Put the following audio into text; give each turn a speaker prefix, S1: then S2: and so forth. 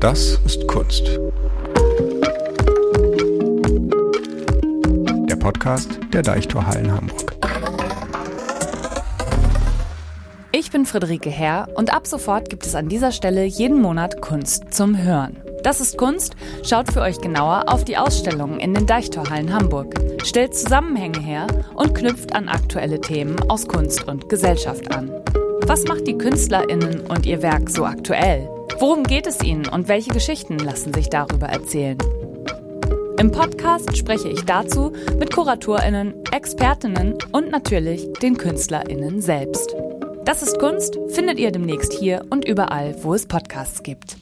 S1: Das ist Kunst. Der Podcast der Deichtorhallen Hamburg.
S2: Ich bin Friederike Herr und ab sofort gibt es an dieser Stelle jeden Monat Kunst zum Hören. Das ist Kunst schaut für euch genauer auf die Ausstellungen in den Deichtorhallen Hamburg, stellt Zusammenhänge her und knüpft an aktuelle Themen aus Kunst und Gesellschaft an. Was macht die KünstlerInnen und ihr Werk so aktuell? Worum geht es ihnen und welche Geschichten lassen sich darüber erzählen? Im Podcast spreche ich dazu mit KuratorInnen, ExpertInnen und natürlich den KünstlerInnen selbst. Das ist Kunst findet ihr demnächst hier und überall, wo es Podcasts gibt.